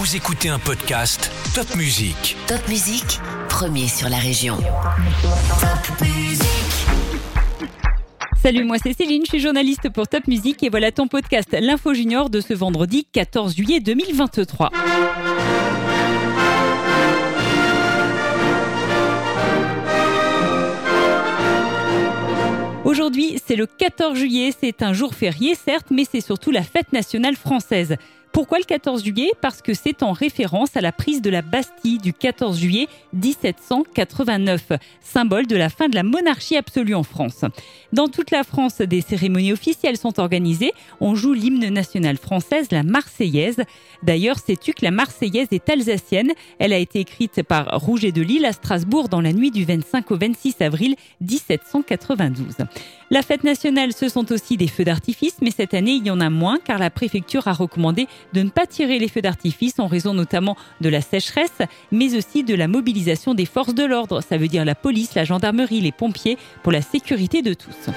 Vous écoutez un podcast Top Music. Top Musique, premier sur la région. Top Musique. Salut, moi c'est Céline, je suis journaliste pour Top Music et voilà ton podcast L'Info Junior de ce vendredi 14 juillet 2023. Aujourd'hui, c'est le 14 juillet, c'est un jour férié certes, mais c'est surtout la fête nationale française. Pourquoi le 14 juillet? Parce que c'est en référence à la prise de la Bastille du 14 juillet 1789, symbole de la fin de la monarchie absolue en France. Dans toute la France, des cérémonies officielles sont organisées. On joue l'hymne national française, la Marseillaise. D'ailleurs, sais-tu que la Marseillaise est alsacienne? Elle a été écrite par Rouget de Lille à Strasbourg dans la nuit du 25 au 26 avril 1792. La fête nationale, ce sont aussi des feux d'artifice, mais cette année, il y en a moins car la préfecture a recommandé de ne pas tirer les feux d'artifice en raison notamment de la sécheresse, mais aussi de la mobilisation des forces de l'ordre. Ça veut dire la police, la gendarmerie, les pompiers, pour la sécurité de tous.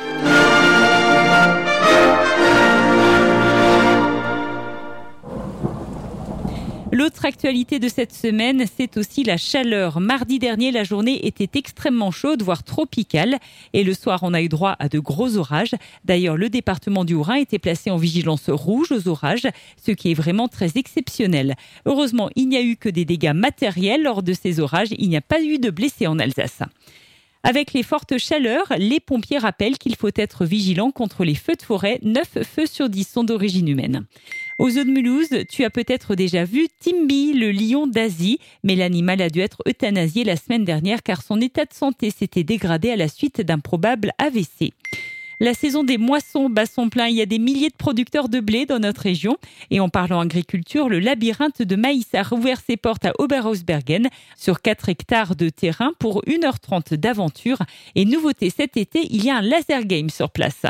L'autre actualité de cette semaine, c'est aussi la chaleur. Mardi dernier, la journée était extrêmement chaude, voire tropicale. Et le soir, on a eu droit à de gros orages. D'ailleurs, le département du Haut-Rhin était placé en vigilance rouge aux orages, ce qui est vraiment très exceptionnel. Heureusement, il n'y a eu que des dégâts matériels lors de ces orages. Il n'y a pas eu de blessés en Alsace. Avec les fortes chaleurs, les pompiers rappellent qu'il faut être vigilant contre les feux de forêt. 9 feux sur 10 sont d'origine humaine. Aux eaux de Mulhouse, tu as peut-être déjà vu Timby, le lion d'Asie, mais l'animal a dû être euthanasié la semaine dernière car son état de santé s'était dégradé à la suite d'un probable AVC. La saison des moissons bat son plein. Il y a des milliers de producteurs de blé dans notre région. Et en parlant agriculture, le labyrinthe de maïs a rouvert ses portes à Oberhausbergen sur 4 hectares de terrain pour 1h30 d'aventure. Et nouveauté cet été, il y a un laser game sur place.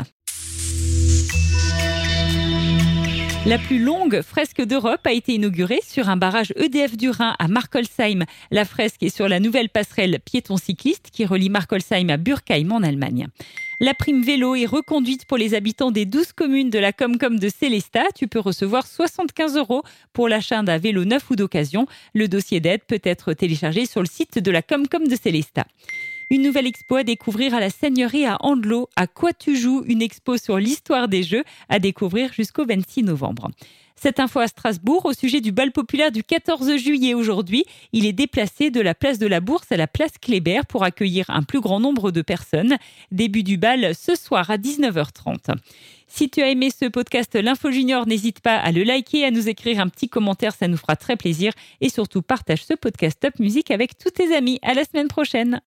La plus longue fresque d'Europe a été inaugurée sur un barrage EDF du Rhin à Markolsheim. La fresque est sur la nouvelle passerelle piéton cycliste qui relie Markolsheim à Burkheim en Allemagne. La prime vélo est reconduite pour les habitants des 12 communes de la Comcom de Célestat. Tu peux recevoir 75 euros pour l'achat d'un vélo neuf ou d'occasion. Le dossier d'aide peut être téléchargé sur le site de la Comcom de Célestat. Une nouvelle expo à découvrir à la Seigneurie à Andelot. À quoi tu joues Une expo sur l'histoire des jeux à découvrir jusqu'au 26 novembre. Cette info à Strasbourg au sujet du bal populaire du 14 juillet aujourd'hui. Il est déplacé de la place de la Bourse à la place Kléber pour accueillir un plus grand nombre de personnes. Début du bal ce soir à 19h30. Si tu as aimé ce podcast L'Info Junior, n'hésite pas à le liker, à nous écrire un petit commentaire, ça nous fera très plaisir. Et surtout, partage ce podcast Top Musique avec tous tes amis. À la semaine prochaine.